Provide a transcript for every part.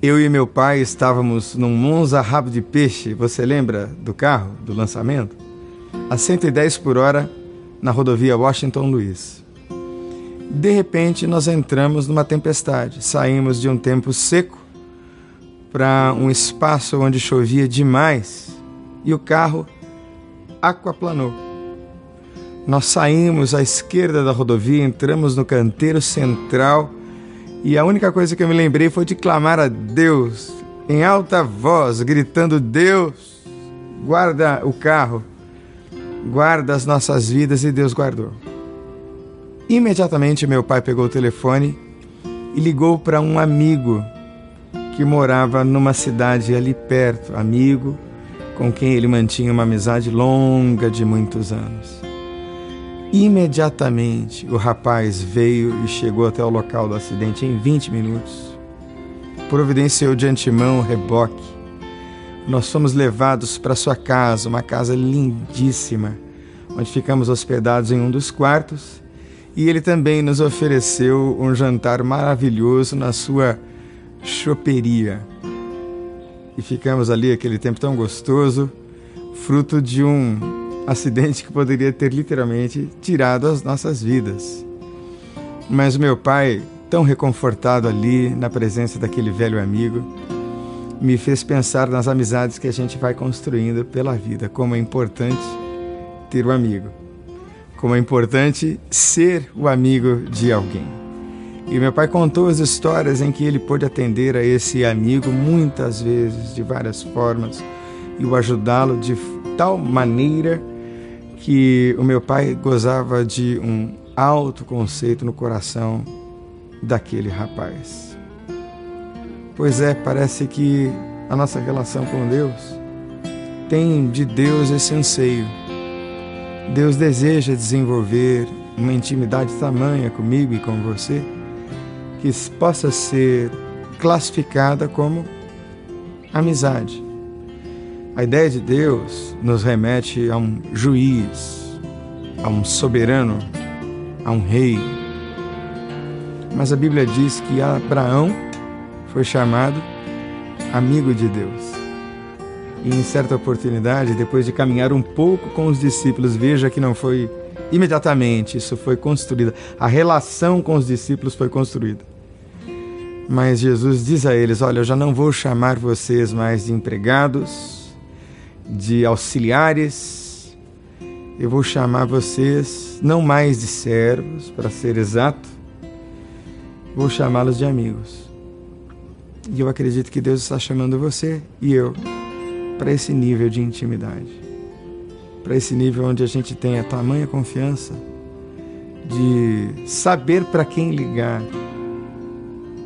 eu e meu pai estávamos num Monza rabo de peixe, você lembra do carro, do lançamento? A 110 por hora na rodovia Washington Luiz. De repente, nós entramos numa tempestade. Saímos de um tempo seco para um espaço onde chovia demais e o carro aquaplanou. Nós saímos à esquerda da rodovia, entramos no canteiro central e a única coisa que eu me lembrei foi de clamar a Deus em alta voz, gritando: Deus, guarda o carro, guarda as nossas vidas, e Deus guardou. Imediatamente meu pai pegou o telefone e ligou para um amigo que morava numa cidade ali perto, amigo com quem ele mantinha uma amizade longa de muitos anos. Imediatamente o rapaz veio e chegou até o local do acidente em 20 minutos. Providenciou de antemão o reboque. Nós fomos levados para sua casa, uma casa lindíssima, onde ficamos hospedados em um dos quartos. E ele também nos ofereceu um jantar maravilhoso na sua choperia. E ficamos ali aquele tempo tão gostoso, fruto de um acidente que poderia ter literalmente tirado as nossas vidas. Mas meu pai, tão reconfortado ali na presença daquele velho amigo, me fez pensar nas amizades que a gente vai construindo pela vida, como é importante ter um amigo, como é importante ser o amigo de alguém. E meu pai contou as histórias em que ele pôde atender a esse amigo muitas vezes, de várias formas, e o ajudá-lo de tal maneira que o meu pai gozava de um alto conceito no coração daquele rapaz. Pois é, parece que a nossa relação com Deus tem de Deus esse anseio. Deus deseja desenvolver uma intimidade tamanha comigo e com você que possa ser classificada como amizade. A ideia de Deus nos remete a um juiz, a um soberano, a um rei. Mas a Bíblia diz que Abraão foi chamado amigo de Deus. E em certa oportunidade, depois de caminhar um pouco com os discípulos, veja que não foi imediatamente, isso foi construído. A relação com os discípulos foi construída. Mas Jesus diz a eles: Olha, eu já não vou chamar vocês mais de empregados, de auxiliares. Eu vou chamar vocês não mais de servos, para ser exato, vou chamá-los de amigos. E eu acredito que Deus está chamando você e eu para esse nível de intimidade, para esse nível onde a gente tem a tamanha confiança de saber para quem ligar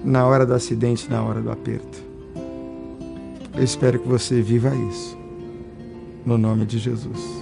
na hora do acidente, na hora do aperto. Eu espero que você viva isso no nome de Jesus.